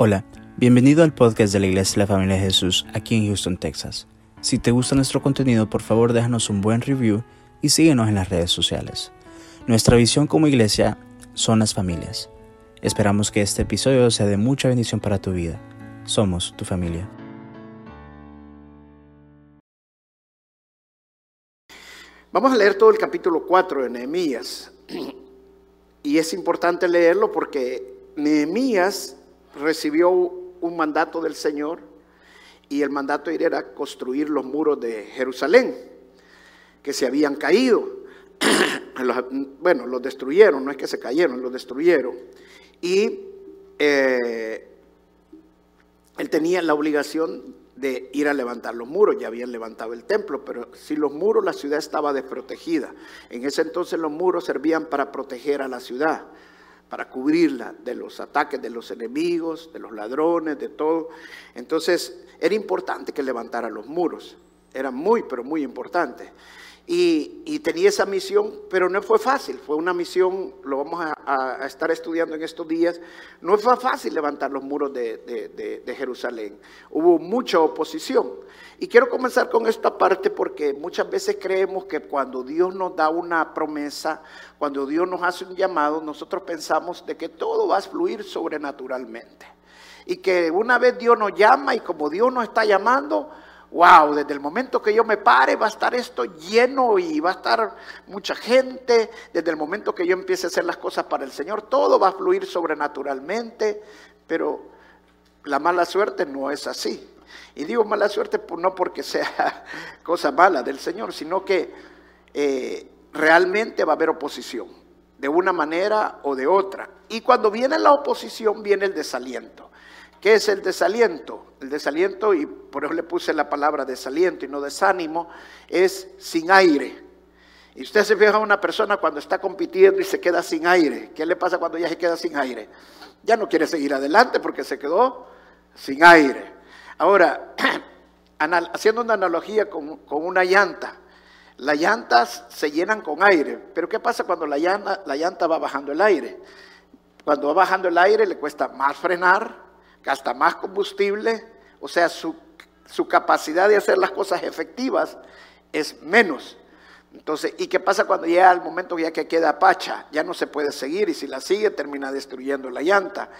Hola, bienvenido al podcast de la Iglesia de la Familia de Jesús aquí en Houston, Texas. Si te gusta nuestro contenido, por favor déjanos un buen review y síguenos en las redes sociales. Nuestra visión como iglesia son las familias. Esperamos que este episodio sea de mucha bendición para tu vida. Somos tu familia. Vamos a leer todo el capítulo 4 de Nehemías. Y es importante leerlo porque Nehemías recibió un mandato del Señor y el mandato era construir los muros de Jerusalén que se habían caído. bueno, los destruyeron, no es que se cayeron, los destruyeron. Y eh, él tenía la obligación de ir a levantar los muros, ya habían levantado el templo, pero si los muros, la ciudad estaba desprotegida. En ese entonces los muros servían para proteger a la ciudad para cubrirla de los ataques de los enemigos, de los ladrones, de todo. Entonces era importante que levantara los muros, era muy, pero muy importante. Y, tenía esa misión, pero no fue fácil, fue una misión, lo vamos a, estar estudiando en estos días, no fue fácil levantar los muros de, Jerusalén, hubo mucha oposición. Y quiero comenzar con esta parte porque muchas veces creemos que cuando Dios nos da una promesa, cuando Dios nos hace un llamado, nosotros pensamos de que todo va a fluir sobrenaturalmente. Y que una vez Dios nos llama y como Dios nos está llamando, wow, desde el momento que yo me pare va a estar esto lleno y va a estar mucha gente. Desde el momento que yo empiece a hacer las cosas para el Señor, todo va a fluir sobrenaturalmente. Pero la mala suerte no es así. Y digo mala suerte no porque sea cosa mala del Señor, sino que eh, realmente va a haber oposición, de una manera o de otra. Y cuando viene la oposición viene el desaliento. ¿Qué es el desaliento? El desaliento, y por eso le puse la palabra desaliento y no desánimo, es sin aire. Y usted se fija a una persona cuando está compitiendo y se queda sin aire. ¿Qué le pasa cuando ya se queda sin aire? Ya no quiere seguir adelante porque se quedó sin aire. Ahora, haciendo una analogía con, una llanta. Las llantas se llenan con aire, pero ¿qué pasa cuando la llanta, la llanta va bajando el aire? Cuando va bajando el aire le cuesta más frenar, gasta más combustible, o sea, su, capacidad de hacer las cosas efectivas es menos. Entonces, ¿y qué pasa cuando llega el momento ya que queda pacha? Ya no se puede seguir y si la sigue termina destruyendo la llanta.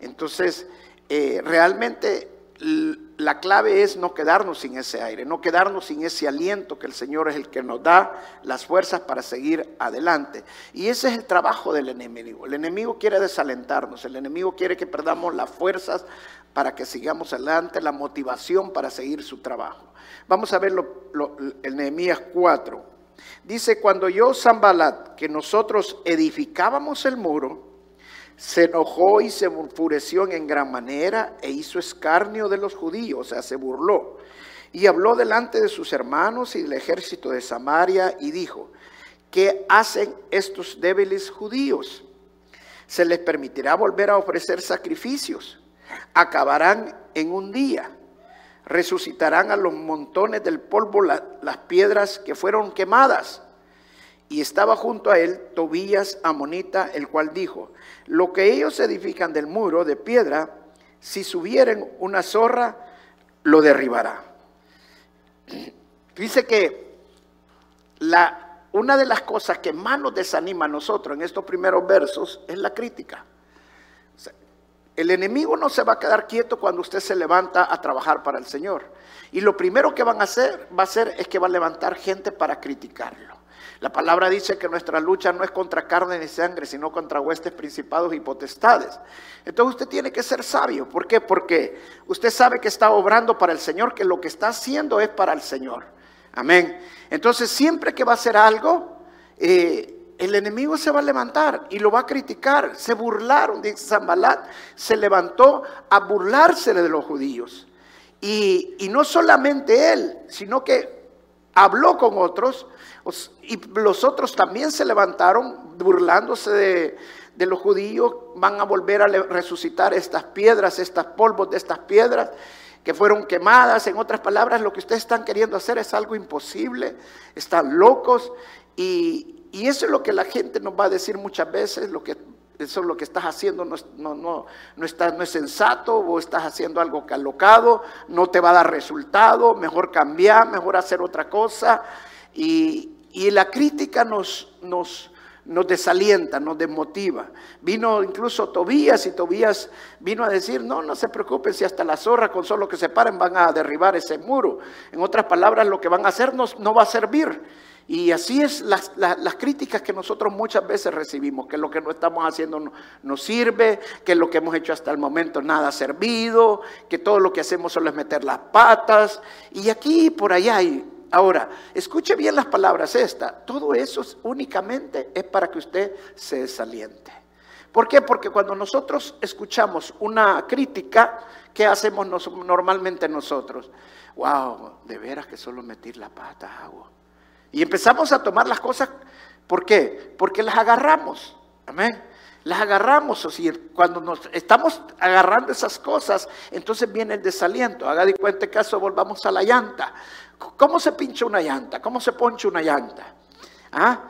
Entonces, eh, realmente la clave es no quedarnos sin ese aire, no quedarnos sin ese aliento que el Señor es el que nos da las fuerzas para seguir adelante. Y ese es el trabajo del enemigo. El enemigo quiere desalentarnos, el enemigo quiere que perdamos las fuerzas para que sigamos adelante, la motivación para seguir su trabajo. Vamos a ver el Nehemías 4. Dice, cuando yo, Zambalat, que nosotros edificábamos el muro, se enojó y se enfureció en gran manera e hizo escarnio de los judíos, o sea, se burló. Y habló delante de sus hermanos y del ejército de Samaria y dijo, ¿qué hacen estos débiles judíos? ¿Se les permitirá volver a ofrecer sacrificios? Acabarán en un día. Resucitarán a los montones del polvo las piedras que fueron quemadas y estaba junto a él Tobías Amonita, el cual dijo, lo que ellos edifican del muro de piedra, si subieren una zorra, lo derribará. Dice que la, una de las cosas que más nos desanima a nosotros en estos primeros versos es la crítica. el enemigo no se va a quedar quieto cuando usted se levanta a trabajar para el Señor. Y lo primero que van a hacer va a hacer es que va a levantar gente para criticarlo. La palabra dice que nuestra lucha no es contra carne ni sangre, sino contra huestes, principados y potestades. Entonces usted tiene que ser sabio. ¿Por qué? Porque usted sabe que está obrando para el Señor, que lo que está haciendo es para el Señor. Amén. Entonces siempre que va a hacer algo, eh, el enemigo se va a levantar y lo va a criticar. Se burlaron, dice Zambalat, se levantó a burlarse de los judíos. Y no solamente él, sino que habló con otros y los otros también se levantaron burlándose de, los judíos. Van a volver a resucitar estas piedras, estas polvos de estas piedras que fueron quemadas. En otras palabras, lo que ustedes están queriendo hacer es algo imposible. Están locos. Y, y eso es lo que la gente nos va a decir muchas veces, lo que eso es lo que estás haciendo no, no, no, no, está, no es sensato, o estás haciendo algo calocado, no te va a dar resultado, mejor cambiar, mejor hacer otra cosa. Y, y la crítica nos, nos, nos desalienta, nos desmotiva. Vino incluso Tobías y Tobías vino a decir, no, no se preocupen si hasta las zorras con solo que se paren van a derribar ese muro. En otras palabras, lo que van a hacer no, no va a servir. Y así es las, críticas que nosotros muchas veces recibimos, que lo que no estamos haciendo no, nos sirve, que lo que hemos hecho hasta el momento nada ha servido, que todo lo que hacemos solo es meter las patas. Y aquí por allá hay Ahora, escuche bien las palabras esta. Todo eso únicamente es para que usted se desaliente. ¿Por qué? Porque cuando nosotros escuchamos una crítica, ¿qué hacemos normalmente nosotros? Wow, de veras que solo metir la pata hago. Y empezamos a tomar las cosas, ¿por qué? Porque las agarramos. Amén. Las agarramos, o sea, cuando nos estamos agarrando esas cosas, entonces viene el desaliento. Haga de cuenta caso, volvamos a la llanta. ¿Cómo se pincha una llanta? ¿Cómo se poncha una llanta? ¿Ah?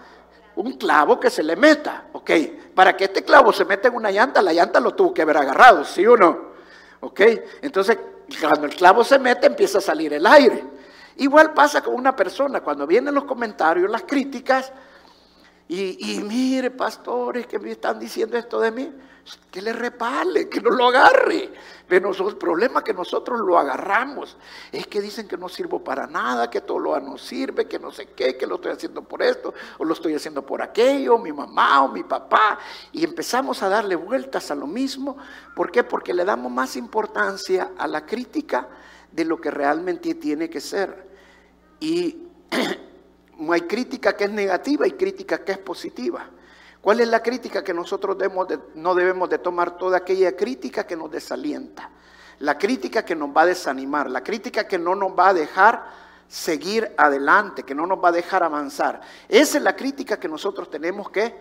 Un clavo que se le meta, ¿ok? Para que este clavo se meta en una llanta, la llanta lo tuvo que haber agarrado, ¿sí o no? ¿Ok? Entonces, cuando el clavo se mete, empieza a salir el aire. Igual pasa con una persona, cuando vienen los comentarios, las críticas, y, y mire, pastores que me están diciendo esto de mí, que le repale, que no lo agarre. Pero el problema que nosotros lo agarramos. Es que dicen que no sirvo para nada, que todo lo no sirve, que no sé qué, que lo estoy haciendo por esto, o lo estoy haciendo por aquello, mi mamá o mi papá. Y empezamos a darle vueltas a lo mismo. ¿Por qué? Porque le damos más importancia a la crítica de lo que realmente tiene que ser. Y hay crítica que es negativa y crítica que es positiva. ¿Cuál es la crítica que nosotros no debemos de tomar? Toda aquella crítica que nos desalienta, la crítica que nos va a desanimar, la crítica que no nos va a dejar seguir adelante, que no nos va a dejar avanzar. Esa es la crítica que nosotros tenemos que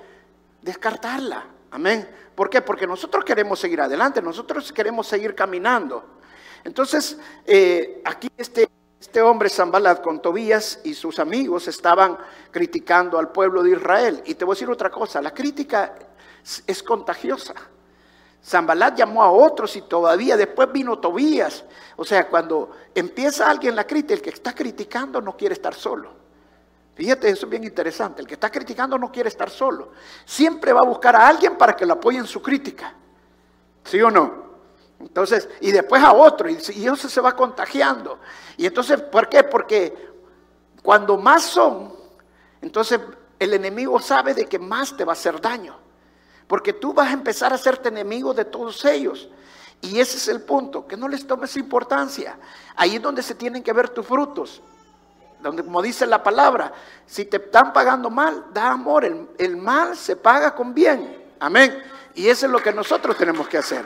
descartarla. Amén. ¿Por qué? Porque nosotros queremos seguir adelante, nosotros queremos seguir caminando. Entonces, eh, aquí este este hombre Zambalat con Tobías y sus amigos estaban criticando al pueblo de Israel. Y te voy a decir otra cosa, la crítica es contagiosa. Zambalat llamó a otros y todavía después vino Tobías. O sea, cuando empieza alguien la crítica, el que está criticando no quiere estar solo. Fíjate, eso es bien interesante. El que está criticando no quiere estar solo. Siempre va a buscar a alguien para que lo apoye en su crítica. ¿Sí o no? Entonces, y después a otro, y, eso se va contagiando. Y entonces, ¿por qué? Porque cuando más son, entonces el enemigo sabe de que más te va a hacer daño. Porque tú vas a empezar a hacerte enemigo de todos ellos. Y ese es el punto, que no les tomes importancia. Ahí es donde se tienen que ver tus frutos. Donde, como dice la palabra, si te están pagando mal, da amor. El, el mal se paga con bien. Amén. Y eso es lo que nosotros tenemos que hacer.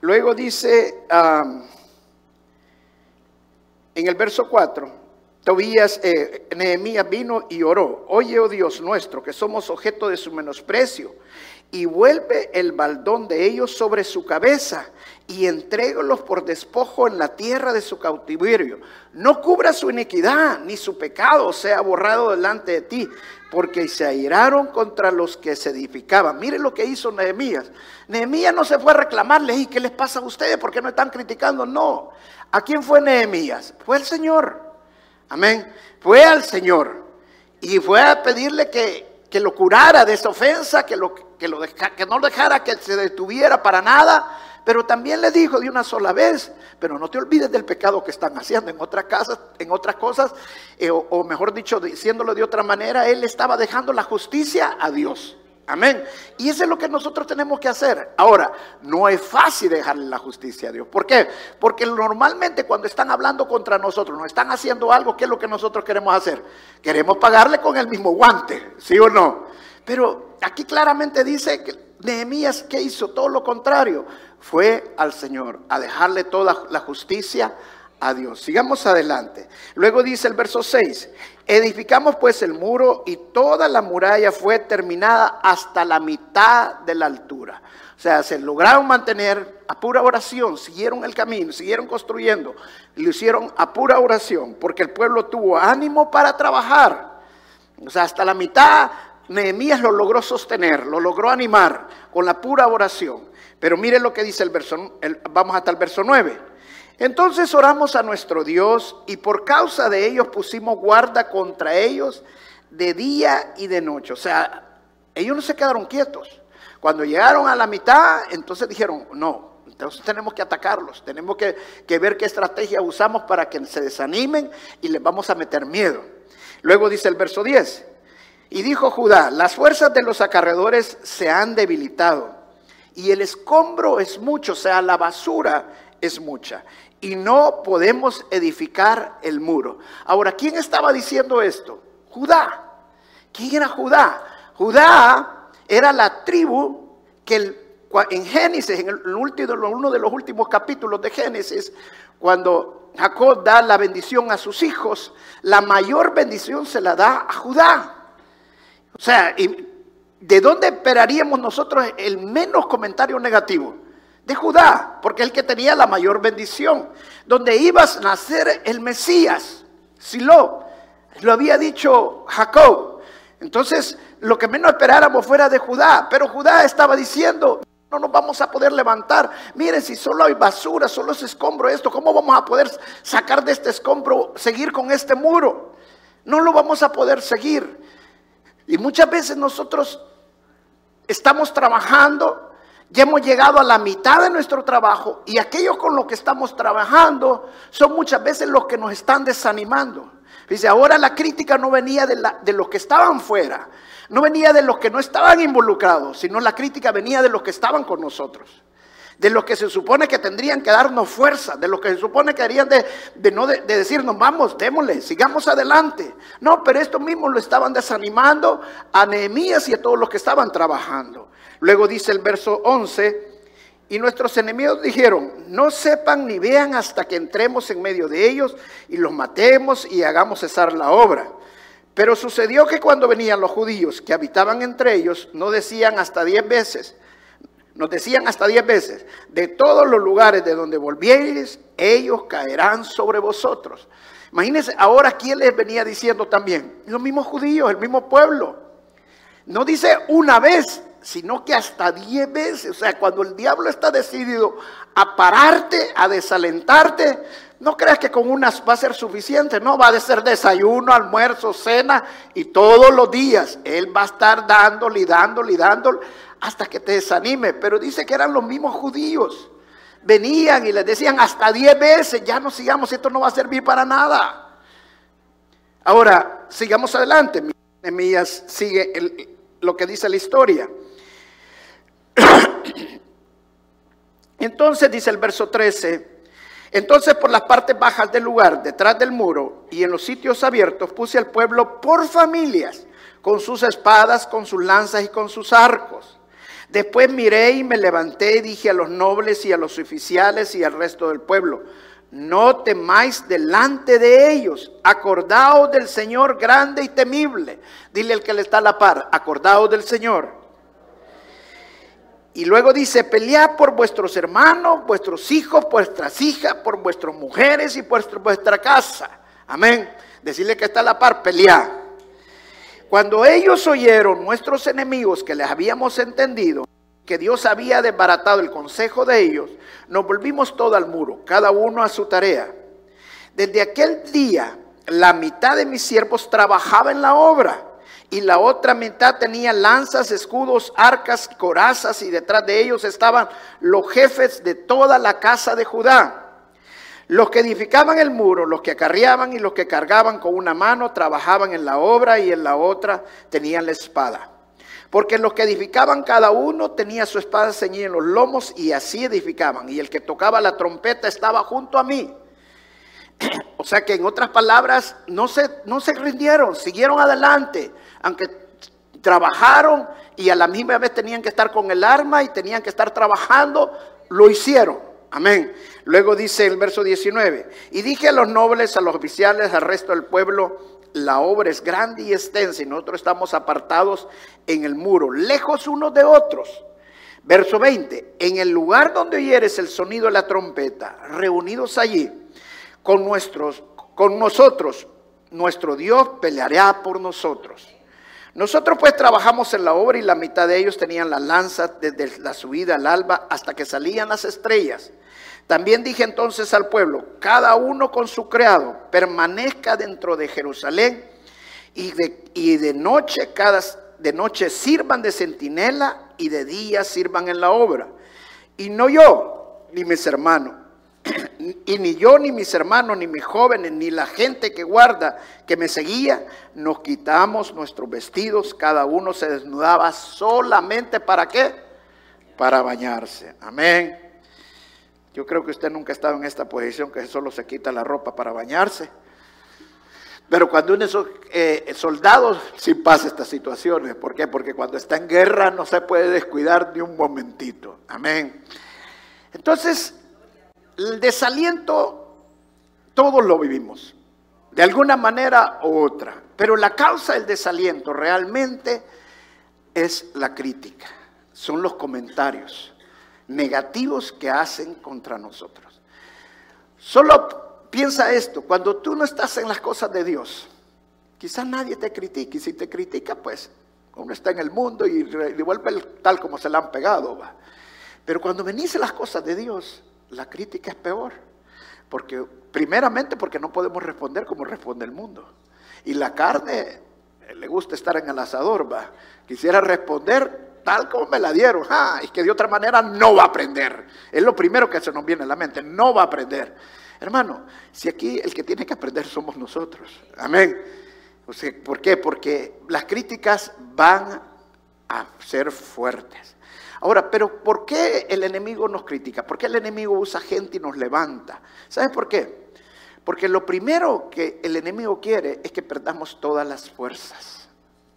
Luego dice en el verso 4, Tobías, eh, Nehemías vino y oró, oye, oh Dios nuestro, que somos objeto de su menosprecio, y vuelve el baldón de ellos sobre su cabeza y entrégolos por despojo en la tierra de su cautiverio. No cubra su iniquidad, ni su pecado sea borrado delante de ti, porque se airaron contra los que se edificaban. Mire lo que hizo Nehemías. Nehemías no se fue a reclamarles, ¿y qué les pasa a ustedes? ¿Por qué no están criticando? No. ¿A quién fue Nehemías? Fue el Señor. Amén. Fue al Señor. Y fue a pedirle que, que lo curara de esa ofensa, que, lo, lo que no dejara que se detuviera para nada pero también le dijo de una sola vez, pero no te olvides del pecado que están haciendo en otras casas, en otras cosas, eh, o, mejor dicho, diciéndolo de otra manera, él estaba dejando la justicia a Dios. Amén. Y eso es lo que nosotros tenemos que hacer. Ahora, no es fácil dejarle la justicia a Dios. ¿Por qué? Porque normalmente cuando están hablando contra nosotros, nos están haciendo algo, ¿qué es lo que nosotros queremos hacer? Queremos pagarle con el mismo guante, ¿sí o no? Pero aquí claramente dice que Nehemías, ¿qué hizo? Todo lo contrario fue al Señor, a dejarle toda la justicia a Dios. Sigamos adelante. Luego dice el verso 6, edificamos pues el muro y toda la muralla fue terminada hasta la mitad de la altura. O sea, se lograron mantener a pura oración, siguieron el camino, siguieron construyendo, lo hicieron a pura oración, porque el pueblo tuvo ánimo para trabajar. O sea, hasta la mitad Nehemías lo logró sostener, lo logró animar con la pura oración. Pero mire lo que dice el verso, vamos hasta el verso 9. Entonces oramos a nuestro Dios y por causa de ellos pusimos guarda contra ellos de día y de noche. O sea, ellos no se quedaron quietos. Cuando llegaron a la mitad, entonces dijeron, no, entonces tenemos que atacarlos, tenemos que, que, ver qué estrategia usamos para que se desanimen y les vamos a meter miedo. Luego dice el verso 10, y dijo Judá, las fuerzas de los acarreadores se han debilitado y el escombro es mucho, o sea, la basura es mucha y no podemos edificar el muro. Ahora, ¿quién estaba diciendo esto? Judá. ¿Quién era Judá? Judá era la tribu que en Génesis, en el último, uno de los últimos capítulos de Génesis, cuando Jacob da la bendición a sus hijos, la mayor bendición se la da a Judá. O sea, ¿de dónde esperaríamos nosotros el menos comentario negativo? De Judá, porque es el que tenía la mayor bendición, donde iba a nacer el Mesías, Silo, lo había dicho Jacob. Entonces, lo que menos esperáramos fuera de Judá, pero Judá estaba diciendo, no nos vamos a poder levantar. Miren, si solo hay basura, solo es escombro esto, ¿cómo vamos a poder sacar de este escombro, seguir con este muro? No lo vamos a poder seguir. Y muchas veces nosotros estamos trabajando, ya hemos llegado a la mitad de nuestro trabajo y aquellos con los que estamos trabajando son muchas veces los que nos están desanimando. Dice, ahora la crítica no venía de, de los que estaban fuera, no venía de los que no estaban involucrados, sino la crítica venía de los que estaban con nosotros de los que se supone que tendrían que darnos fuerza, de los que se supone que harían de, no de, decirnos, vamos, démosle, sigamos adelante. No, pero esto mismo lo estaban desanimando a Nehemías y a todos los que estaban trabajando. Luego dice el verso 11, y nuestros enemigos dijeron, no sepan ni vean hasta que entremos en medio de ellos y los matemos y hagamos cesar la obra. Pero sucedió que cuando venían los judíos que habitaban entre ellos, no decían hasta diez veces, nos decían hasta diez veces, de todos los lugares de donde volvieres, ellos caerán sobre vosotros. Imagínense, ahora quién les venía diciendo también, los mismos judíos, el mismo pueblo. No dice una vez, sino que hasta diez veces. O sea, cuando el diablo está decidido a pararte, a desalentarte, no creas que con unas va a ser suficiente, no, va a ser desayuno, almuerzo, cena y todos los días. Él va a estar dándole y dándole y dándole hasta que te desanime. Pero dice que eran los mismos judíos. Venían y les decían hasta diez veces, ya no sigamos, esto no va a servir para nada. Ahora, sigamos adelante. Mías sigue lo que dice la historia. Entonces dice el verso 13, entonces por las partes bajas del lugar, detrás del muro y en los sitios abiertos, puse al pueblo por familias, con sus espadas, con sus lanzas y con sus arcos. Después miré y me levanté y dije a los nobles y a los oficiales y al resto del pueblo, no temáis delante de ellos, acordaos del Señor grande y temible. Dile al que le está a la par, acordaos del Señor. Y luego dice, pelead por vuestros hermanos, vuestros hijos, vuestras hijas, por vuestras mujeres y por vuestra casa. Amén. Decirle que está a la par, pelead. Cuando ellos oyeron, nuestros enemigos, que les habíamos entendido, que Dios había desbaratado el consejo de ellos, nos volvimos todo al muro, cada uno a su tarea. Desde aquel día, la mitad de mis siervos trabajaba en la obra y la otra mitad tenía lanzas, escudos, arcas, corazas y detrás de ellos estaban los jefes de toda la casa de Judá. Los que edificaban el muro, los que acarreaban y los que cargaban con una mano, trabajaban en la obra y en la otra tenían la espada. Porque los que edificaban cada uno tenía su espada ceñida en los lomos y así edificaban. Y el que tocaba la trompeta estaba junto a mí. o sea que en otras palabras, no se, no se rindieron, siguieron adelante, aunque trabajaron y a la misma vez tenían que estar con el arma y tenían que estar trabajando, lo hicieron. Amén. Luego dice el verso 19, y dije a los nobles, a los oficiales, al resto del pueblo, la obra es grande y extensa y nosotros estamos apartados en el muro, lejos unos de otros. Verso 20, en el lugar donde oyeres el sonido de la trompeta, reunidos allí con nuestros, con nosotros, nuestro Dios peleará por nosotros. Nosotros pues trabajamos en la obra y la mitad de ellos tenían la lanza desde la subida al alba hasta que salían las estrellas. También dije entonces al pueblo, cada uno con su criado, permanezca dentro de Jerusalén y de, y de noche cada de noche sirvan de centinela y de día sirvan en la obra. Y no yo, ni mis hermanos, y ni yo, ni mis hermanos, ni mis jóvenes, ni la gente que guarda, que me seguía, nos quitamos nuestros vestidos, cada uno se desnudaba solamente para qué? Para bañarse. Amén. Yo creo que usted nunca ha estado en esta posición que solo se quita la ropa para bañarse. Pero cuando uno es eh, soldado, sí pasa estas situaciones. ¿Por qué? Porque cuando está en guerra no se puede descuidar ni un momentito. Amén. Entonces, el desaliento, todos lo vivimos, de alguna manera u otra. Pero la causa del desaliento realmente es la crítica, son los comentarios negativos que hacen contra nosotros. Solo piensa esto, cuando tú no estás en las cosas de Dios, quizás nadie te critique, y si te critica, pues uno está en el mundo y devuelve tal como se le han pegado. Pero cuando venís las cosas de Dios, la crítica es peor. Porque, primeramente, porque no podemos responder como responde el mundo. Y la carne le gusta estar en el asador, va. Quisiera responder tal como me la dieron. Ah, y que de otra manera no va a aprender. Es lo primero que se nos viene a la mente. No va a aprender. Hermano, si aquí el que tiene que aprender somos nosotros. Amén. ¿Por qué? Porque las críticas van a ser fuertes. Ahora, pero ¿por qué el enemigo nos critica? ¿Por qué el enemigo usa gente y nos levanta? ¿Sabes por qué? Porque lo primero que el enemigo quiere es que perdamos todas las fuerzas.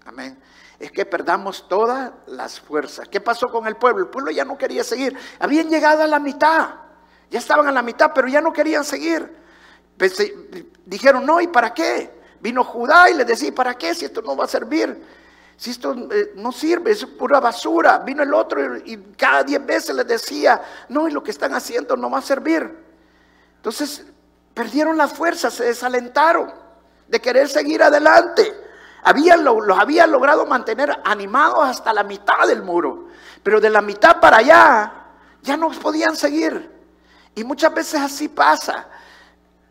Amén. Es que perdamos todas las fuerzas. ¿Qué pasó con el pueblo? El pueblo ya no quería seguir. Habían llegado a la mitad. Ya estaban a la mitad, pero ya no querían seguir. Dijeron, no, ¿y para qué? Vino Judá y le decía, ¿para qué si esto no va a servir? si esto eh, no sirve, es pura basura. Vino el otro y, cada diez veces les decía, no, y lo que están haciendo no va a servir. Entonces perdieron la fuerza, se desalentaron de querer seguir adelante. Habían, los había logrado mantener animados hasta la mitad del muro, pero de la mitad para allá ya no podían seguir. Y muchas veces así pasa.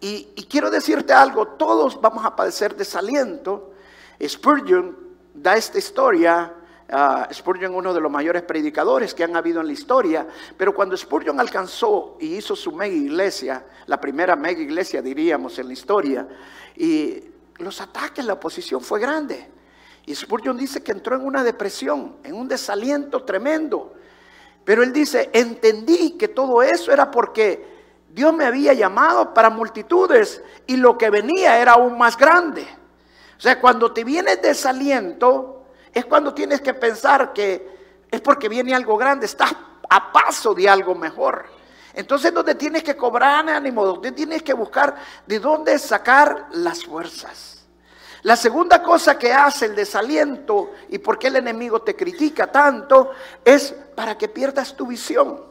Y, y quiero decirte algo, todos vamos a padecer desaliento. Spurgeon da esta historia, uh, Spurgeon uno de los mayores predicadores que han habido en la historia, pero cuando Spurgeon alcanzó y hizo su mega iglesia, la primera mega iglesia diríamos en la historia, y los ataques, la oposición fue grande. Y Spurgeon dice que entró en una depresión, en un desaliento tremendo. Pero él dice, entendí que todo eso era porque Dios me había llamado para multitudes y lo que venía era aún más grande. O sea, cuando te viene desaliento, es cuando tienes que pensar que es porque viene algo grande, estás a paso de algo mejor. Entonces, donde tienes que cobrar ánimo, donde tienes que buscar de dónde sacar las fuerzas. La segunda cosa que hace el desaliento y por qué el enemigo te critica tanto es para que pierdas tu visión.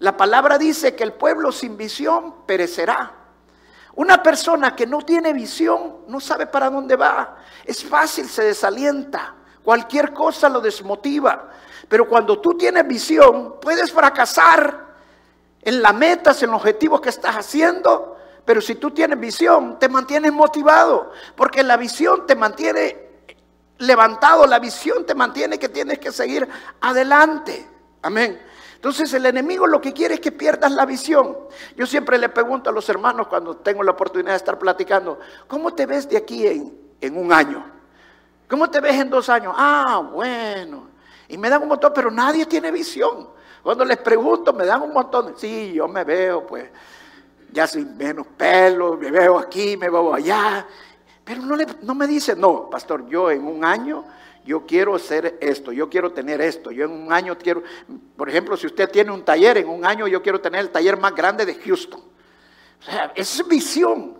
La palabra dice que el pueblo sin visión perecerá. Una persona que no tiene visión no sabe para dónde va. Es fácil, se desalienta. Cualquier cosa lo desmotiva. Pero cuando tú tienes visión, puedes fracasar en las metas, en los objetivos que estás haciendo. Pero si tú tienes visión, te mantienes motivado. Porque la visión te mantiene levantado. La visión te mantiene que tienes que seguir adelante. Amén. Entonces el enemigo lo que quiere es que pierdas la visión. Yo siempre le pregunto a los hermanos cuando tengo la oportunidad de estar platicando, ¿cómo te ves de aquí en, un año? ¿Cómo te ves en dos años? Ah, bueno. Y me dan un montón, pero nadie tiene visión. Cuando les pregunto, me dan un montón. Sí, yo me veo, pues, ya sin menos pelo, me veo aquí, me veo allá. Pero no, no me dicen, no, pastor, yo en un año yo quiero hacer esto, yo quiero tener esto, yo en un año quiero, por ejemplo, si usted tiene un taller, en un año yo quiero tener el taller más grande de Houston. O sea, es visión.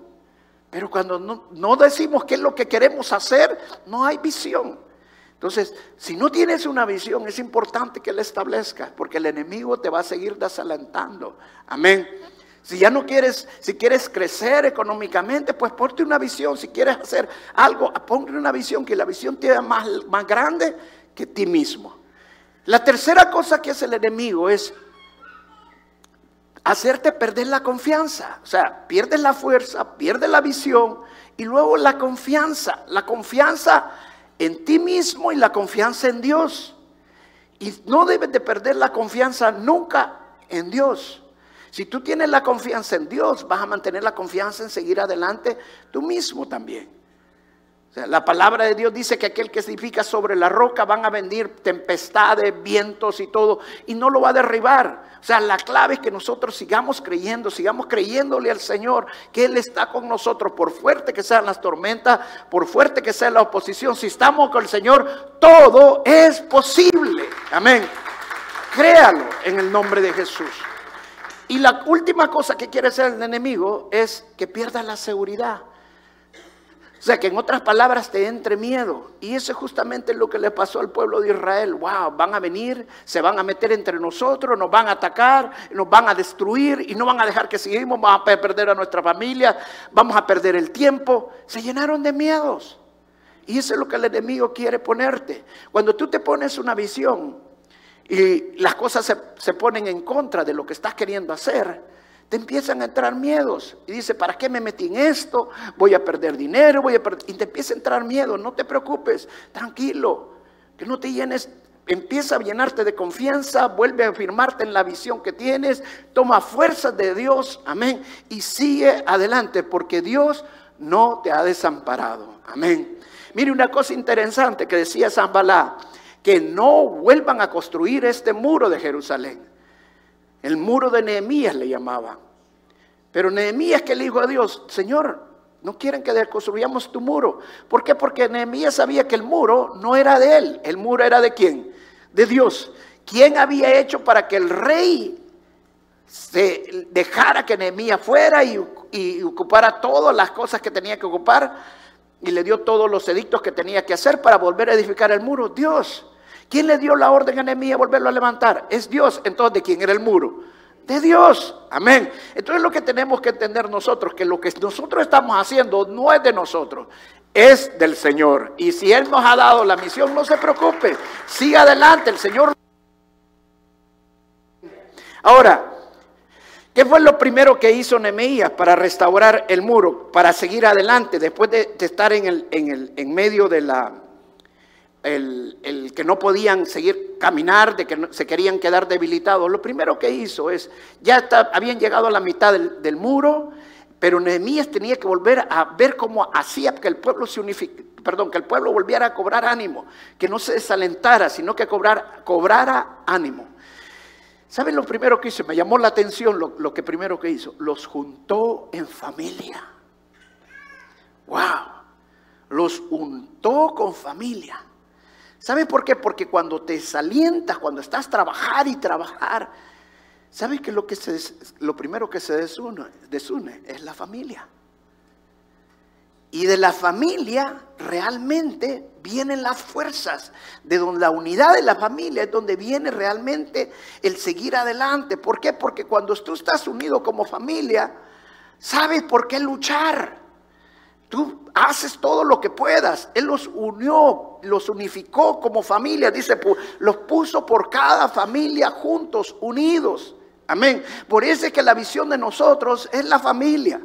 Pero cuando no, no decimos qué es lo que queremos hacer, no hay visión. Entonces, si no tienes una visión, es importante que la establezcas, porque el enemigo te va a seguir desalentando. Amén. Si ya no quieres, si quieres crecer económicamente, pues ponte una visión. Si quieres hacer algo, ponte una visión, que la visión te más, más grande que ti mismo. La tercera cosa que hace el enemigo es hacerte perder la confianza. O sea, pierdes la fuerza, pierdes la visión y luego la confianza. La confianza en ti mismo y la confianza en Dios. Y no debes de perder la confianza nunca en Dios. Si tú tienes la confianza en Dios, vas a mantener la confianza en seguir adelante tú mismo también. La palabra de Dios dice que aquel que edifica sobre la roca van a venir tempestades, vientos y todo, y no lo va a derribar. O sea, la clave es que nosotros sigamos creyendo, sigamos creyéndole al Señor, que Él está con nosotros, por fuerte que sean las tormentas, por fuerte que sea la oposición. Si estamos con el Señor, todo es posible. Amén. Créalo en el nombre de Jesús. Y la última cosa que quiere hacer el enemigo es que pierda la seguridad. O sea, que en otras palabras te entre miedo. Y eso es justamente lo que le pasó al pueblo de Israel. Wow, van a venir, se van a meter entre nosotros, nos van a atacar, nos van a destruir y no van a dejar que sigamos, vamos a perder a nuestra familia, vamos a perder el tiempo. Se llenaron de miedos. Y eso es lo que el enemigo quiere ponerte. Cuando tú te pones una visión y las cosas se, ponen en contra de lo que estás queriendo hacer, te empiezan a entrar miedos. Y dice, ¿para qué me metí en esto? Voy a perder dinero, voy a Y te empieza a entrar miedo. No te preocupes, tranquilo, que no te llenes. Empieza a llenarte de confianza, vuelve a afirmarte en la visión que tienes, toma fuerzas de Dios, amén, y sigue adelante, porque Dios no te ha desamparado, amén. Mire una cosa interesante que decía San Balá, que no vuelvan a construir este muro de Jerusalén. El muro de Nehemías le llamaba. Pero Nehemías que le dijo a Dios, Señor, no quieren que construyamos tu muro. ¿Por qué? Porque Nehemías sabía que el muro no era de él, el muro era de quién? De Dios. ¿Quién había hecho para que el rey se dejara que Nehemías fuera y, y ocupara todas las cosas que tenía que ocupar? Y le dio todos los edictos que tenía que hacer para volver a edificar el muro. Dios. ¿Quién le dio la orden a Nehemías volverlo a levantar? Es Dios. Entonces, ¿de quién era el muro? De Dios. Amén. Entonces lo que tenemos que entender nosotros, que lo que nosotros estamos haciendo no es de nosotros, es del Señor. Y si Él nos ha dado la misión, no se preocupe. Siga adelante, el Señor. Ahora, ¿qué fue lo primero que hizo Nehemías para restaurar el muro, para seguir adelante después de, estar en, el, en, el, en medio de la, el, que no podían seguir caminar, de que se querían quedar debilitados, lo primero que hizo es, ya habían llegado a la mitad del, muro, pero Nehemías tenía que volver a ver cómo hacía que el pueblo se perdón, que el pueblo volviera a cobrar ánimo, que no se desalentara, sino que cobrar, cobrara ánimo. ¿Saben lo primero que hizo? Me llamó la atención lo, lo que primero que hizo. Los juntó en familia. ¡Wow! Los juntó con familia. ¿Sabe por qué? Porque cuando te desalientas, cuando estás trabajar y trabajar, ¿sabes que lo, que se, lo primero que se desune, desune es la familia? Y de la familia realmente vienen las fuerzas, de donde la unidad de la familia es donde viene realmente el seguir adelante. ¿Por qué? Porque cuando tú estás unido como familia, sabes por qué luchar. Tú haces todo lo que puedas. Él los unió, los unificó como familia. Dice, los puso por cada familia juntos, unidos. Amén. Por eso es que la visión de nosotros es la familia.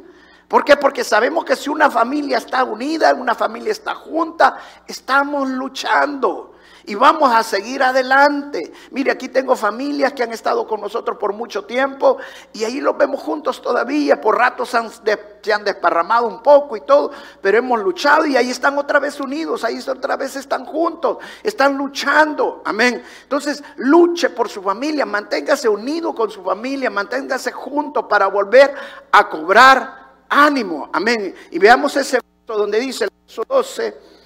¿Por qué? Porque sabemos que si una familia está unida, una familia está junta, estamos luchando y vamos a seguir adelante. Mire, aquí tengo familias que han estado con nosotros por mucho tiempo y ahí los vemos juntos todavía. Por ratos se han, desparramado un poco y todo, pero hemos luchado y ahí están otra vez unidos, ahí otra vez están juntos, están luchando. Amén. Entonces, luche por su familia, manténgase unido con su familia, manténgase junto para volver a cobrar ánimo. Amén. Y veamos ese verso donde dice el verso 12.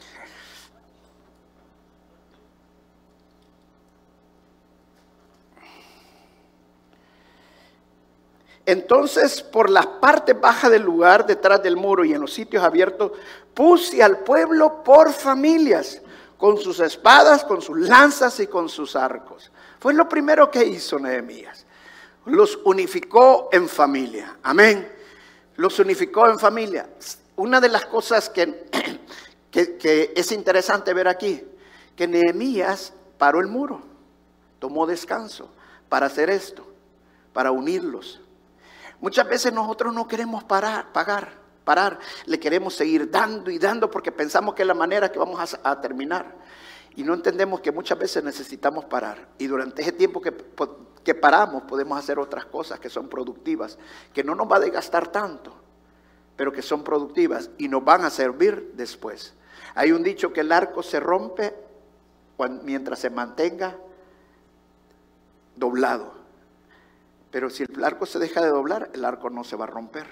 Entonces, por las partes bajas del lugar, detrás del muro y en los sitios abiertos, puse al pueblo por familias, con sus espadas, con sus lanzas y con sus arcos. Fue lo primero que hizo Nehemías. los unificó en familia. Amén. Los unificó en familia. Una de las cosas que, que, es interesante ver aquí, que Nehemías paró el muro, tomó descanso para hacer esto, para unirlos. Muchas veces nosotros no queremos parar, pagar, parar, le queremos seguir dando y dando porque pensamos que es la manera que vamos a terminar. Y no entendemos que muchas veces necesitamos parar. Y durante ese tiempo que, que paramos podemos hacer otras cosas que son productivas, que no nos va a desgastar tanto, pero que son productivas y nos van a servir después. Hay un dicho que el arco se rompe mientras se mantenga doblado. Pero si el arco se deja de doblar, el arco no se va a romper.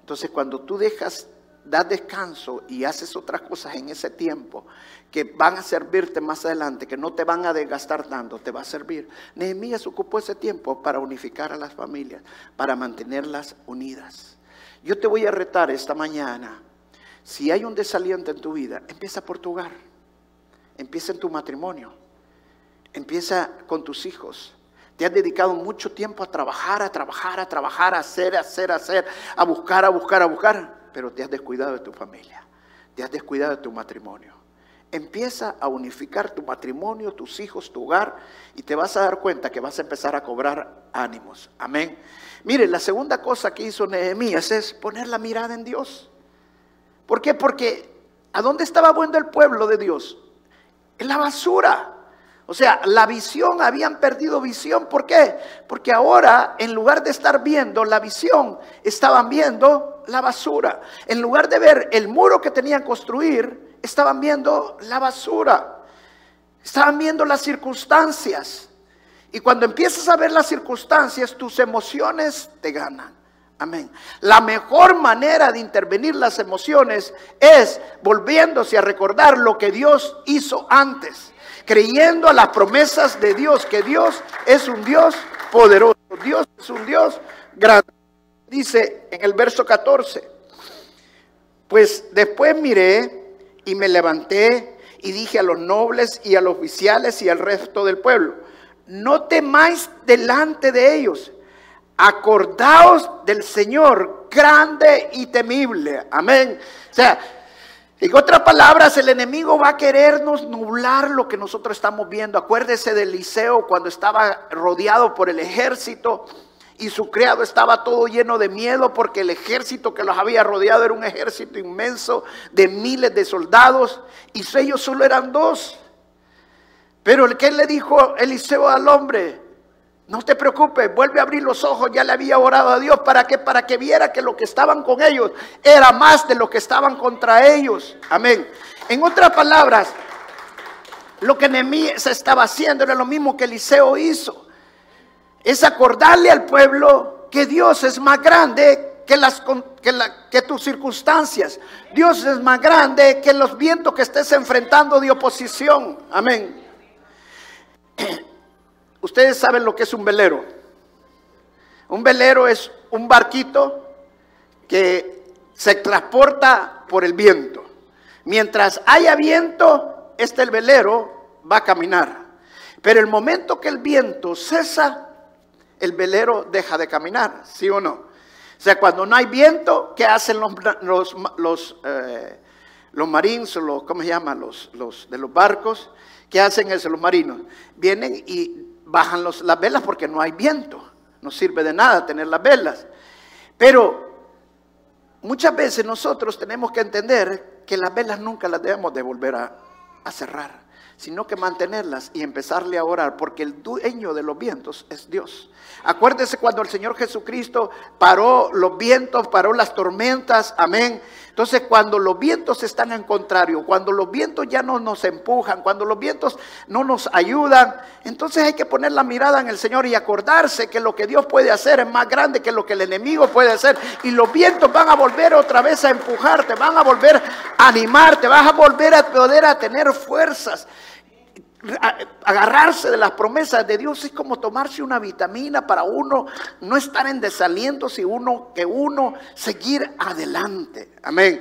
Entonces cuando tú dejas das descanso y haces otras cosas en ese tiempo que van a servirte más adelante, que no te van a desgastar tanto, te va a servir. Nehemías ocupó ese tiempo para unificar a las familias, para mantenerlas unidas. Yo te voy a retar esta mañana, si hay un desaliento en tu vida, empieza por tu hogar, empieza en tu matrimonio, empieza con tus hijos. Te has dedicado mucho tiempo a trabajar, a trabajar, a trabajar, a hacer, a hacer, a hacer, a buscar, a buscar, a buscar pero te has descuidado de tu familia, te has descuidado de tu matrimonio. Empieza a unificar tu matrimonio, tus hijos, tu hogar y te vas a dar cuenta que vas a empezar a cobrar ánimos. Amén. Mire, la segunda cosa que hizo Nehemías es poner la mirada en Dios. ¿Por qué? Porque ¿a dónde estaba bueno el pueblo de Dios? En la basura. O sea, la visión, habían perdido visión. ¿Por qué? Porque ahora, en lugar de estar viendo la visión, estaban viendo la basura. En lugar de ver el muro que tenían construir, estaban viendo la basura. Estaban viendo las circunstancias. Y cuando empiezas a ver las circunstancias, tus emociones te ganan. Amén. La mejor manera de intervenir las emociones es volviéndose a recordar lo que Dios hizo antes creyendo a las promesas de Dios, que Dios es un Dios poderoso, Dios es un Dios grande. Dice en el verso 14, pues después miré y me levanté y dije a los nobles y a los oficiales y al resto del pueblo, no temáis delante de ellos, acordaos del Señor grande y temible. Amén. O sea, en otras palabras, el enemigo va a querernos nublar lo que nosotros estamos viendo. Acuérdese de Eliseo cuando estaba rodeado por el ejército y su criado estaba todo lleno de miedo porque el ejército que los había rodeado era un ejército inmenso de miles de soldados y ellos solo eran dos. Pero el que le dijo Eliseo al hombre, no te preocupes, vuelve a abrir los ojos. Ya le había orado a Dios para que para que viera que lo que estaban con ellos era más de lo que estaban contra ellos. Amén. En otras palabras, lo que Nehemías estaba haciendo era lo mismo que Eliseo hizo. Es acordarle al pueblo que Dios es más grande que, las, que, que tus circunstancias. Dios es más grande que los vientos que estés enfrentando de oposición. Amén. Ustedes saben lo que es un velero. Un velero es un barquito que se transporta por el viento. Mientras haya viento, este el velero va a caminar. Pero el momento que el viento cesa, el velero deja de caminar, ¿sí o no? O sea, cuando no hay viento, ¿qué hacen los, los, los, eh, los los, ¿cómo se llama? Los, los de los barcos. ¿Qué hacen eso, los marinos? Vienen y bajan las velas porque no hay viento. No sirve de nada tener las velas. Pero muchas veces nosotros tenemos que entender que las velas nunca las debemos de volver a, a cerrar, sino que mantenerlas y empezarle a orar, porque el dueño de los vientos es Dios. Acuérdese cuando el Señor Jesucristo paró los vientos, paró las tormentas, amén. Entonces, cuando los vientos están en contrario, cuando los vientos ya no nos empujan, cuando los vientos no nos ayudan, entonces hay que poner la mirada en el Señor y acordarse que lo que Dios puede hacer es más grande que lo que el enemigo puede hacer. Y los vientos van a volver otra vez a empujarte, van a volver a animarte, vas a volver a poder a tener fuerzas agarrarse de las promesas de Dios es como tomarse una vitamina para uno no estar en desaliento, sino uno que uno seguir adelante. Amén.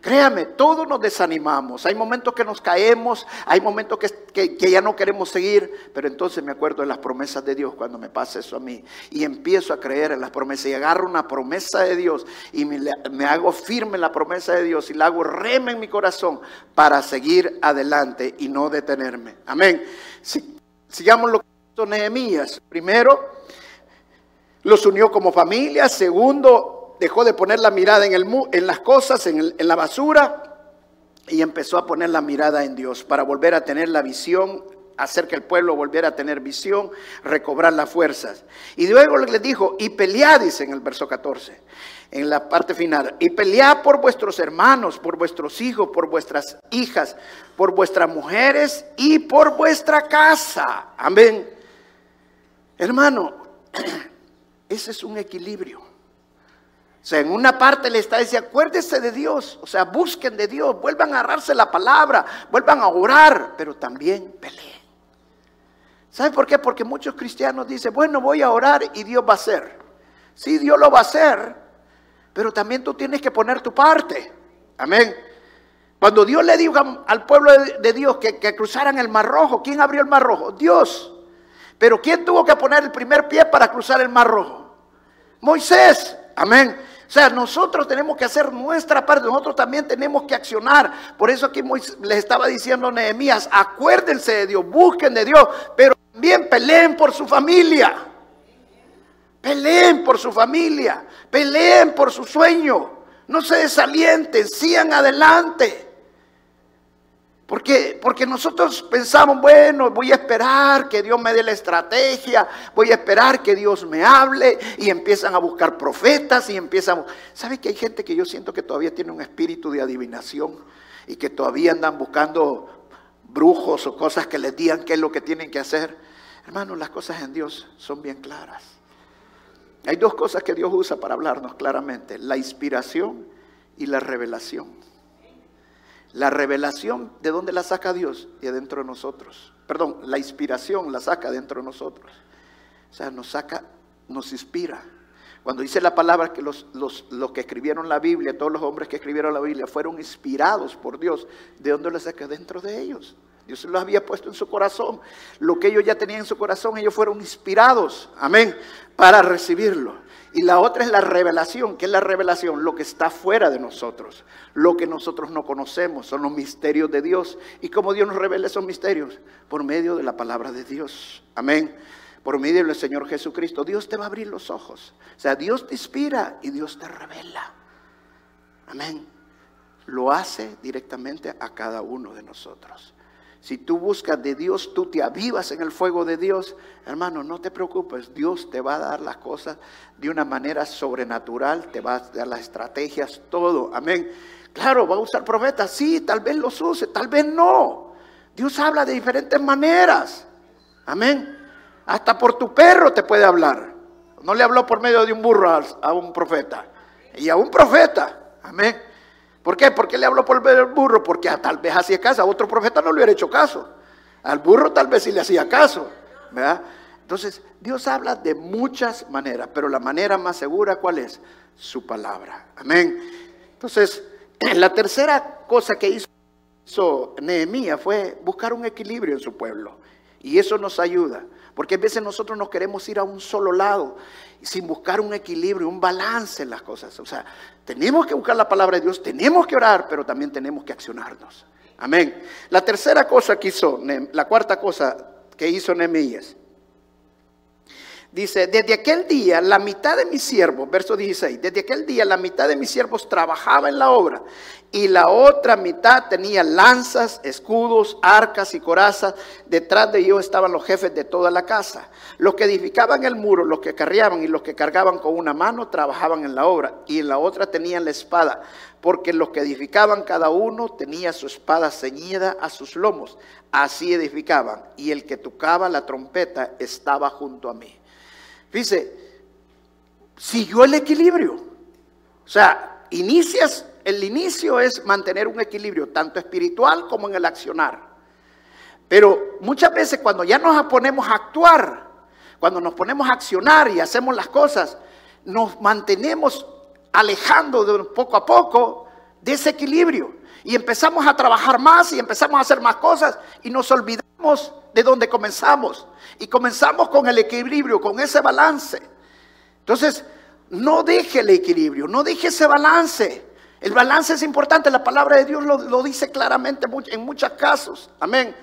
Créame, todos nos desanimamos. Hay momentos que nos caemos, hay momentos que, ya no queremos seguir, pero entonces me acuerdo de las promesas de Dios cuando me pasa eso a mí. Y empiezo a creer en las promesas y agarro una promesa de Dios y me, hago firme en la promesa de Dios y la hago rema en mi corazón para seguir adelante y no detenerme. Amén. sigamos lo que hizo Nehemías. Primero, los unió como familia. Segundo, dejó de poner la mirada en, el, en las cosas, en, en la basura, y empezó a poner la mirada en Dios para volver a tener la visión hacer que el pueblo volviera a tener visión, recobrar las fuerzas. Y luego le dijo, y pelead, dice en el verso 14, en la parte final, y pelead por vuestros hermanos, por vuestros hijos, por vuestras hijas, por vuestras mujeres y por vuestra casa. Amén. Hermano, ese es un equilibrio. O sea, en una parte le está diciendo, acuérdese de Dios, o sea, busquen de Dios, vuelvan a agarrarse la palabra, vuelvan a orar, pero también peleen. ¿Sabe por qué? Porque muchos cristianos dicen, bueno, voy a orar y Dios va a hacer. Sí, Dios lo va a hacer, pero también tú tienes que poner tu parte. Amén. Cuando Dios le dijo al pueblo de Dios que, que cruzaran el mar rojo, ¿quién abrió el mar rojo? Dios. Pero ¿quién tuvo que poner el primer pie para cruzar el mar rojo? Moisés. Amén. O sea, nosotros tenemos que hacer nuestra parte, nosotros también tenemos que accionar. Por eso aquí les estaba diciendo Nehemías, acuérdense de Dios, busquen de Dios, pero también peleen por su familia. Peleen por su familia, peleen por su sueño. No se desalienten, sigan adelante. Porque, porque nosotros pensamos, bueno, voy a esperar que Dios me dé la estrategia, voy a esperar que Dios me hable y empiezan a buscar profetas y empiezan... ¿Sabe que hay gente que yo siento que todavía tiene un espíritu de adivinación y que todavía andan buscando brujos o cosas que les digan qué es lo que tienen que hacer? Hermanos, las cosas en Dios son bien claras. Hay dos cosas que Dios usa para hablarnos claramente, la inspiración y la revelación. La revelación, ¿de dónde la saca Dios? De dentro de nosotros. Perdón, la inspiración la saca dentro de nosotros. O sea, nos saca, nos inspira. Cuando dice la palabra que los, los, que escribieron la Biblia, todos los hombres que escribieron la Biblia, fueron inspirados por Dios, ¿de dónde la saca? Dentro de ellos. Dios los había puesto en su corazón. Lo que ellos ya tenían en su corazón, ellos fueron inspirados, amén, para recibirlo. Y la otra es la revelación. ¿Qué es la revelación? Lo que está fuera de nosotros. Lo que nosotros no conocemos. Son los misterios de Dios. ¿Y cómo Dios nos revela esos misterios? Por medio de la palabra de Dios. Amén. Por medio del Señor Jesucristo. Dios te va a abrir los ojos. O sea, Dios te inspira y Dios te revela. Amén. Lo hace directamente a cada uno de nosotros. Si tú buscas de Dios, tú te avivas en el fuego de Dios, hermano, no te preocupes, Dios te va a dar las cosas de una manera sobrenatural, te va a dar las estrategias, todo, amén. Claro, va a usar profetas, sí, tal vez los use, tal vez no. Dios habla de diferentes maneras, amén. Hasta por tu perro te puede hablar. No le habló por medio de un burro a, un profeta, y a un profeta, amén. ¿Por qué? ¿Por qué le habló por el burro? Porque tal vez hacía caso, a otro profeta no le hubiera hecho caso. Al burro tal vez sí le hacía caso. ¿verdad? Entonces, Dios habla de muchas maneras, pero la manera más segura, ¿cuál es? Su palabra. Amén. Entonces, la tercera cosa que hizo, hizo Nehemías fue buscar un equilibrio en su pueblo. Y eso nos ayuda. Porque a veces nosotros no queremos ir a un solo lado sin buscar un equilibrio, un balance en las cosas. O sea, tenemos que buscar la palabra de Dios, tenemos que orar, pero también tenemos que accionarnos. Amén. La tercera cosa que hizo, la cuarta cosa que hizo Nehemías Dice, desde aquel día la mitad de mis siervos, verso 16, desde aquel día la mitad de mis siervos trabajaba en la obra y la otra mitad tenía lanzas, escudos, arcas y corazas. Detrás de ellos estaban los jefes de toda la casa. Los que edificaban el muro, los que carriaban y los que cargaban con una mano trabajaban en la obra y en la otra tenían la espada, porque los que edificaban cada uno tenía su espada ceñida a sus lomos. Así edificaban y el que tocaba la trompeta estaba junto a mí. Dice, siguió el equilibrio. O sea, inicias, el inicio es mantener un equilibrio, tanto espiritual como en el accionar. Pero muchas veces cuando ya nos ponemos a actuar, cuando nos ponemos a accionar y hacemos las cosas, nos mantenemos alejando de poco a poco desequilibrio. Y empezamos a trabajar más y empezamos a hacer más cosas y nos olvidamos de dónde comenzamos. Y comenzamos con el equilibrio, con ese balance. Entonces, no deje el equilibrio, no deje ese balance. El balance es importante, la palabra de Dios lo, dice claramente en muchos casos. Amén.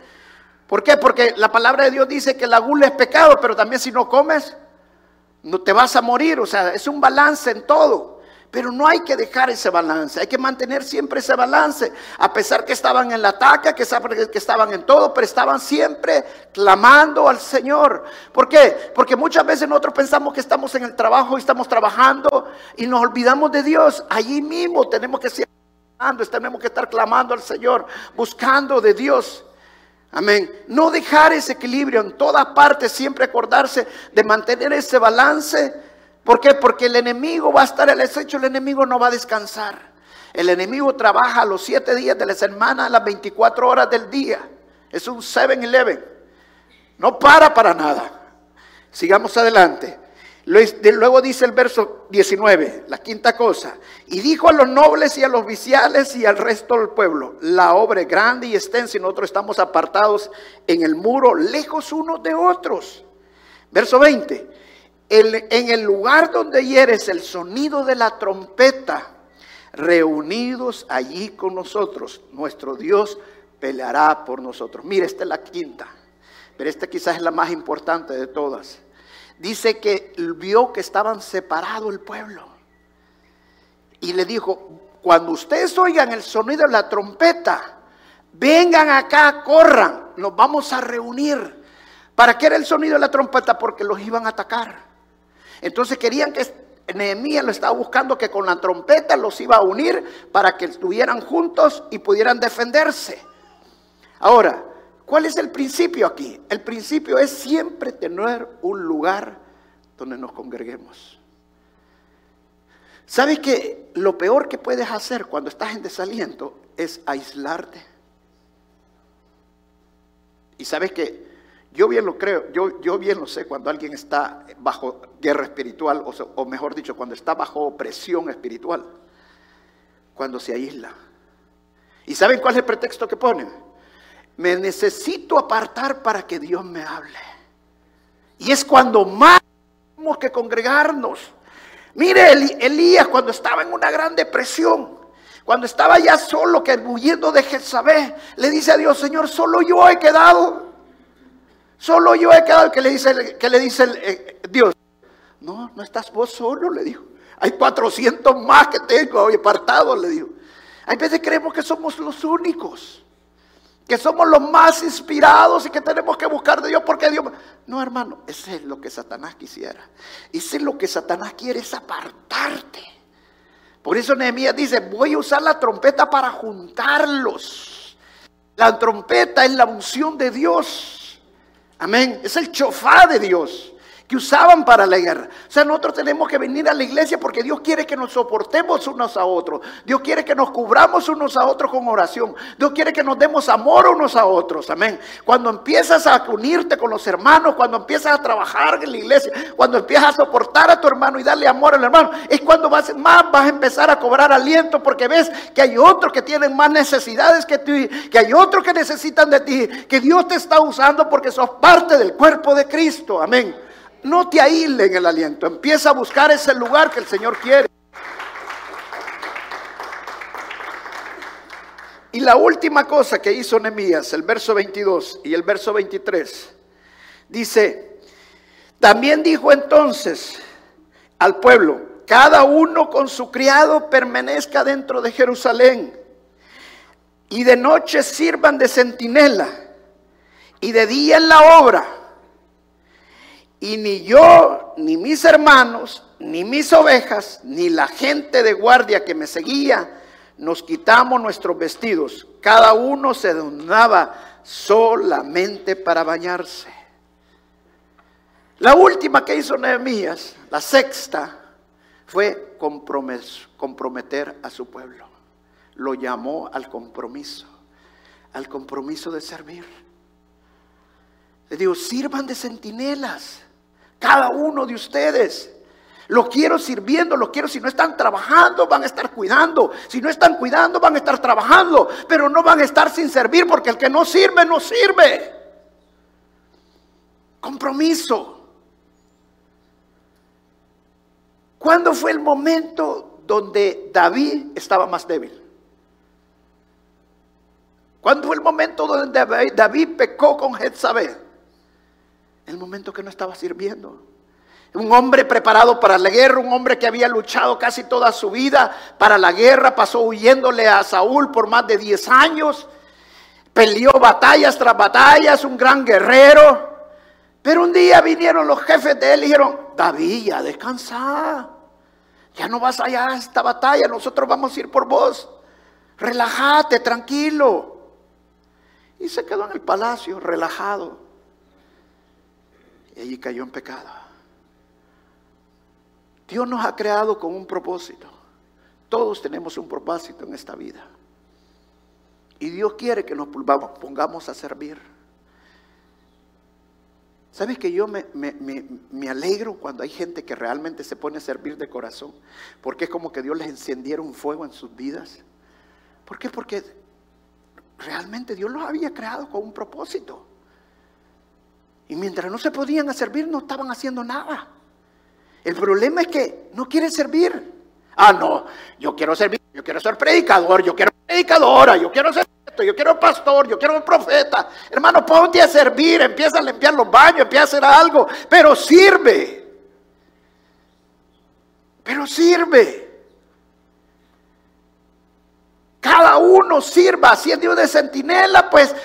¿Por qué? Porque la palabra de Dios dice que la gula es pecado, pero también si no comes, no te vas a morir. O sea, es un balance en todo. Pero no hay que dejar ese balance, hay que mantener siempre ese balance. A pesar que estaban en la ataca, que estaban en todo, pero estaban siempre clamando al Señor. ¿Por qué? Porque muchas veces nosotros pensamos que estamos en el trabajo y estamos trabajando y nos olvidamos de Dios. Allí mismo tenemos que estar tenemos que estar clamando al Señor, buscando de Dios. Amén. No dejar ese equilibrio en todas partes, siempre acordarse de mantener ese balance ¿Por qué? Porque el enemigo va a estar el acecho, el enemigo no va a descansar. El enemigo trabaja los siete días de la semana, las 24 horas del día. Es un 7-Eleven. No para para nada. Sigamos adelante. Luego dice el verso 19, la quinta cosa. Y dijo a los nobles y a los viciales y al resto del pueblo, la obra es grande y extensa y nosotros estamos apartados en el muro, lejos unos de otros. Verso 20 en el lugar donde hieres el sonido de la trompeta, reunidos allí con nosotros, nuestro Dios peleará por nosotros. Mire, esta es la quinta, pero esta quizás es la más importante de todas. Dice que vio que estaban separados el pueblo. Y le dijo, cuando ustedes oigan el sonido de la trompeta, vengan acá, corran, nos vamos a reunir. ¿Para qué era el sonido de la trompeta? Porque los iban a atacar. Entonces querían que Nehemías lo estaba buscando que con la trompeta los iba a unir para que estuvieran juntos y pudieran defenderse. Ahora, ¿cuál es el principio aquí? El principio es siempre tener un lugar donde nos congreguemos. ¿Sabes que lo peor que puedes hacer cuando estás en desaliento es aislarte? Y sabes que yo bien lo creo, yo, yo bien lo sé cuando alguien está bajo guerra espiritual, o, o mejor dicho, cuando está bajo opresión espiritual, cuando se aísla. ¿Y saben cuál es el pretexto que ponen? Me necesito apartar para que Dios me hable. Y es cuando más tenemos que congregarnos. Mire, Elías cuando estaba en una gran depresión, cuando estaba ya solo, que huyendo de Jezabel, le dice a Dios, Señor, solo yo he quedado. Solo yo he quedado que le dice, que le dice eh, Dios. No, no estás vos solo, le dijo. Hay 400 más que tengo apartados, le dijo. Hay veces creemos que somos los únicos, que somos los más inspirados y que tenemos que buscar de Dios porque Dios... No, hermano, ese es lo que Satanás quisiera. Ese es lo que Satanás quiere, es apartarte. Por eso Nehemías dice, voy a usar la trompeta para juntarlos. La trompeta es la unción de Dios. Amén. Es el chofá de Dios que usaban para la guerra. O sea, nosotros tenemos que venir a la iglesia porque Dios quiere que nos soportemos unos a otros. Dios quiere que nos cubramos unos a otros con oración. Dios quiere que nos demos amor unos a otros. Amén. Cuando empiezas a unirte con los hermanos, cuando empiezas a trabajar en la iglesia, cuando empiezas a soportar a tu hermano y darle amor al hermano, es cuando vas, más vas a empezar a cobrar aliento porque ves que hay otros que tienen más necesidades que tú, que hay otros que necesitan de ti, que Dios te está usando porque sos parte del cuerpo de Cristo. Amén. No te aíslen el aliento. Empieza a buscar ese lugar que el Señor quiere. Y la última cosa que hizo Nehemías, el verso 22 y el verso 23, dice, también dijo entonces al pueblo, cada uno con su criado permanezca dentro de Jerusalén y de noche sirvan de centinela y de día en la obra y ni yo, ni mis hermanos, ni mis ovejas, ni la gente de guardia que me seguía, nos quitamos nuestros vestidos. Cada uno se donaba solamente para bañarse. La última que hizo Nehemías, la sexta, fue comprometer a su pueblo. Lo llamó al compromiso, al compromiso de servir. Le digo, sirvan de centinelas cada uno de ustedes. Lo quiero sirviendo, lo quiero. Si no están trabajando, van a estar cuidando. Si no están cuidando, van a estar trabajando. Pero no van a estar sin servir porque el que no sirve, no sirve. Compromiso. ¿Cuándo fue el momento donde David estaba más débil? ¿Cuándo fue el momento donde David pecó con Jezabel? El momento que no estaba sirviendo. Un hombre preparado para la guerra, un hombre que había luchado casi toda su vida para la guerra, pasó huyéndole a Saúl por más de 10 años, peleó batallas tras batallas, un gran guerrero. Pero un día vinieron los jefes de él y dijeron, David, ya descansa, ya no vas allá a esta batalla, nosotros vamos a ir por vos, relájate, tranquilo. Y se quedó en el palacio, relajado. Y allí cayó en pecado. Dios nos ha creado con un propósito. Todos tenemos un propósito en esta vida. Y Dios quiere que nos pongamos a servir. ¿Sabes que yo me, me, alegro cuando hay gente que realmente se pone a servir de corazón? Porque es como que Dios les encendiera un fuego en sus vidas. ¿Por qué? Porque realmente Dios los había creado con un propósito. Y mientras no se podían servir, no estaban haciendo nada. El problema es que no quieren servir. Ah, no, yo quiero servir, yo quiero ser predicador, yo quiero predicadora, yo quiero ser esto, yo quiero pastor, yo quiero un profeta. Hermano, ponte a servir, empieza a limpiar los baños, empieza a hacer algo, pero sirve. Pero sirve. Cada uno sirva, si es Dios de centinela, pues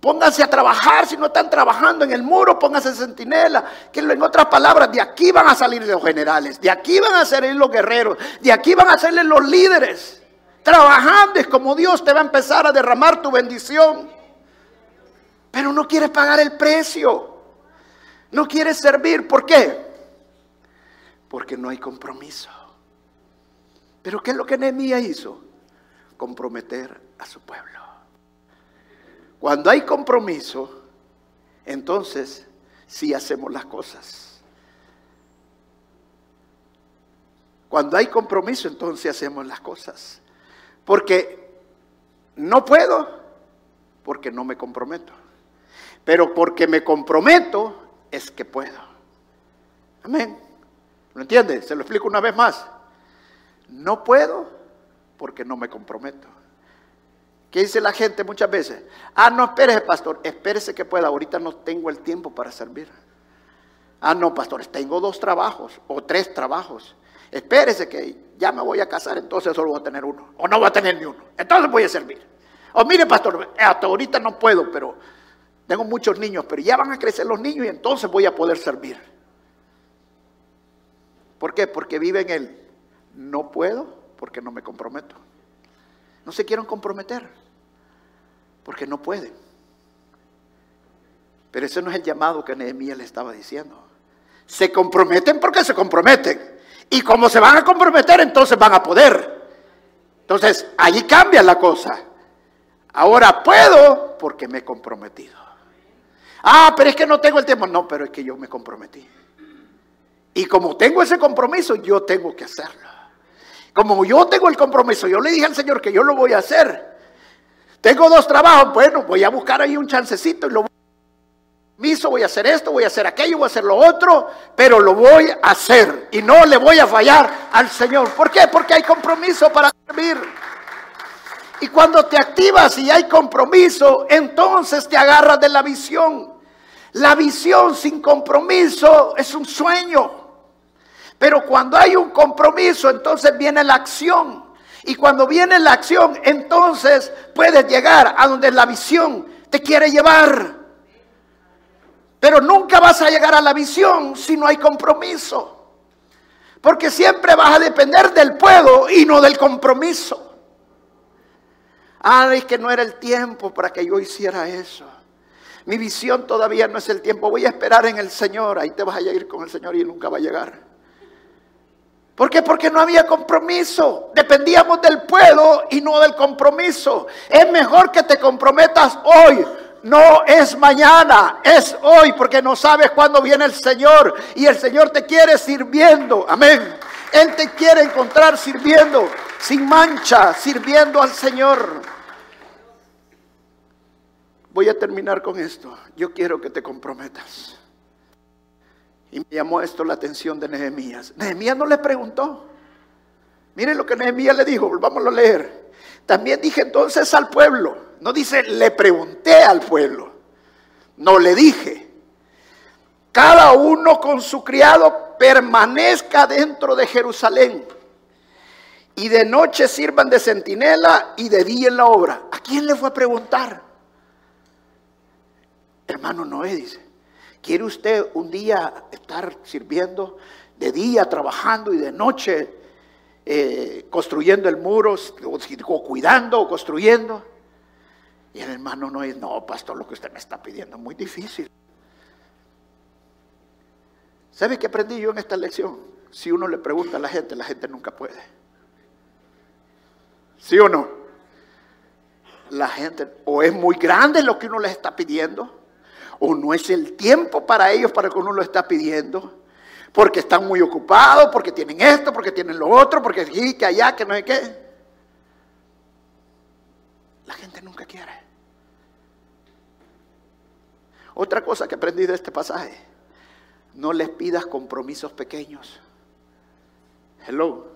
pónganse a trabajar, si no están trabajando en el muro, pónganse centinela, que en otras palabras, de aquí van a salir los generales, de aquí van a salir los guerreros, de aquí van a salir los líderes. Trabajando es como Dios te va a empezar a derramar tu bendición. Pero no quieres pagar el precio. No quieres servir. ¿Por qué? Porque no hay compromiso. Pero ¿qué es lo que Nehemías hizo? comprometer a su pueblo. Cuando hay compromiso, entonces sí hacemos las cosas. Cuando hay compromiso, entonces hacemos las cosas. Porque no puedo, porque no me comprometo. Pero porque me comprometo, es que puedo. Amén. ¿Lo entiende? Se lo explico una vez más. No puedo porque no me comprometo. ¿Qué dice la gente muchas veces? Ah, no, espérese, pastor, espérese que pueda, ahorita no tengo el tiempo para servir. Ah, no, pastor, tengo dos trabajos o tres trabajos. Espérese que ya me voy a casar, entonces solo voy a tener uno. O no voy a tener ni uno. Entonces voy a servir. O mire, pastor, hasta ahorita no puedo, pero tengo muchos niños, pero ya van a crecer los niños y entonces voy a poder servir. ¿Por qué? Porque vive en él. No puedo, porque no me comprometo. No se quieren comprometer porque no pueden. Pero ese no es el llamado que Nehemías le estaba diciendo. Se comprometen porque se comprometen. Y como se van a comprometer, entonces van a poder. Entonces, allí cambia la cosa. Ahora puedo porque me he comprometido. Ah, pero es que no tengo el tiempo. No, pero es que yo me comprometí. Y como tengo ese compromiso, yo tengo que hacerlo. Como yo tengo el compromiso, yo le dije al Señor que yo lo voy a hacer. Tengo dos trabajos, bueno, voy a buscar ahí un chancecito y lo a voy a hacer esto, voy a hacer aquello, voy a hacer lo otro, pero lo voy a hacer y no le voy a fallar al Señor. ¿Por qué? Porque hay compromiso para servir. Y cuando te activas y hay compromiso, entonces te agarras de la visión. La visión sin compromiso es un sueño. Pero cuando hay un compromiso, entonces viene la acción. Y cuando viene la acción, entonces puedes llegar a donde la visión te quiere llevar. Pero nunca vas a llegar a la visión si no hay compromiso. Porque siempre vas a depender del puedo y no del compromiso. Ah, es que no era el tiempo para que yo hiciera eso. Mi visión todavía no es el tiempo. Voy a esperar en el Señor. Ahí te vas a ir con el Señor y nunca va a llegar. ¿Por qué? Porque no había compromiso. Dependíamos del puedo y no del compromiso. Es mejor que te comprometas hoy no es mañana, es hoy, porque no sabes cuándo viene el Señor y el Señor te quiere sirviendo. Amén. Él te quiere encontrar sirviendo, sin mancha, sirviendo al Señor. Voy a terminar con esto. Yo quiero que te comprometas. Y me llamó esto la atención de Nehemías. Nehemías no le preguntó. Miren lo que Nehemías le dijo, volvámoslo a leer. También dije entonces al pueblo, no dice le pregunté al pueblo, no le dije. Cada uno con su criado permanezca dentro de Jerusalén. Y de noche sirvan de centinela y de día en la obra. ¿A quién le fue a preguntar? Hermano Noé dice, ¿quiere usted un día estar sirviendo de día, trabajando y de noche eh, construyendo el muro, o, cuidando o construyendo? Y el hermano Noé, no, pastor, lo que usted me está pidiendo es muy difícil. ¿Sabe qué aprendí yo en esta lección? Si uno le pregunta a la gente, la gente nunca puede. ¿Sí o no? La gente o es muy grande lo que uno les está pidiendo, o no es el tiempo para ellos para que uno lo está pidiendo, porque están muy ocupados, porque tienen esto, porque tienen lo otro, porque aquí, que allá, que no hay qué. La gente nunca quiere. Otra cosa que aprendí de este pasaje, no les pidas compromisos pequeños. Hello.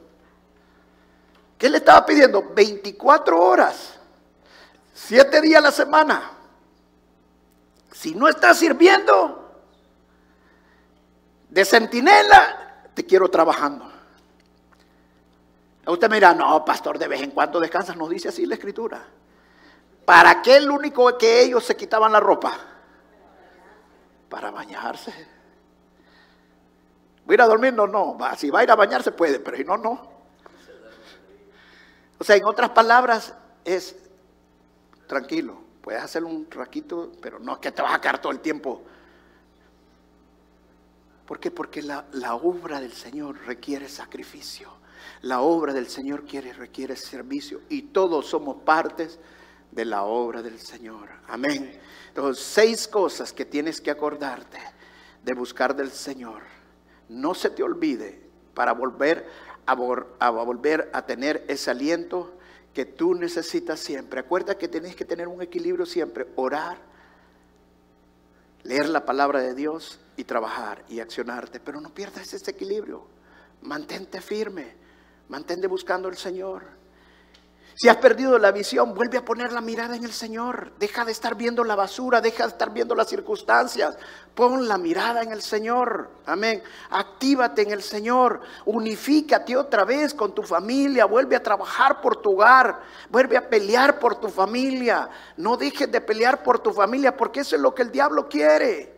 ¿Qué le estaba pidiendo? 24 horas, 7 días a la semana. Si no estás sirviendo de centinela, te quiero trabajando. Usted me dirá, no, pastor, de vez en cuando descansas, no dice así la escritura. ¿Para qué el único que ellos se quitaban la ropa? Para bañarse. ¿Voy a ir a dormir? No, no. Si va a ir a bañarse puede, pero si no, no. O sea, en otras palabras, es tranquilo. Puedes hacer un raquito, pero no es que te vas a quedar todo el tiempo. ¿Por qué? Porque la, la obra del Señor requiere sacrificio. La obra del Señor quiere, requiere servicio. Y todos somos partes de la obra del Señor. Amén. Entonces, seis cosas que tienes que acordarte de buscar del Señor. No se te olvide para volver a, a volver a tener ese aliento que tú necesitas siempre. Acuerda que tienes que tener un equilibrio siempre, orar, leer la palabra de Dios y trabajar y accionarte, pero no pierdas ese equilibrio. Mantente firme, mantente buscando al Señor. Si has perdido la visión, vuelve a poner la mirada en el Señor. Deja de estar viendo la basura, deja de estar viendo las circunstancias. Pon la mirada en el Señor. Amén. Actívate en el Señor. Unifícate otra vez con tu familia. Vuelve a trabajar por tu hogar. Vuelve a pelear por tu familia. No dejes de pelear por tu familia porque eso es lo que el diablo quiere.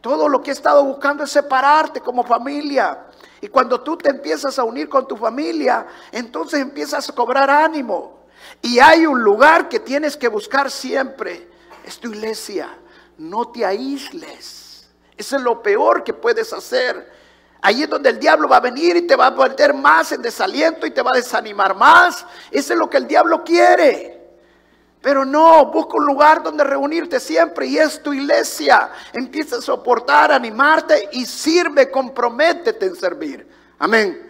Todo lo que he estado buscando es separarte como familia. Y cuando tú te empiezas a unir con tu familia, entonces empiezas a cobrar ánimo. Y hay un lugar que tienes que buscar siempre. Es tu iglesia. No te aísles. Eso es lo peor que puedes hacer. Ahí es donde el diablo va a venir y te va a meter más en desaliento y te va a desanimar más. Eso es lo que el diablo quiere. Pero no, busca un lugar donde reunirte siempre y es tu iglesia. Empieza a soportar, animarte y sirve, comprométete en servir. Amén.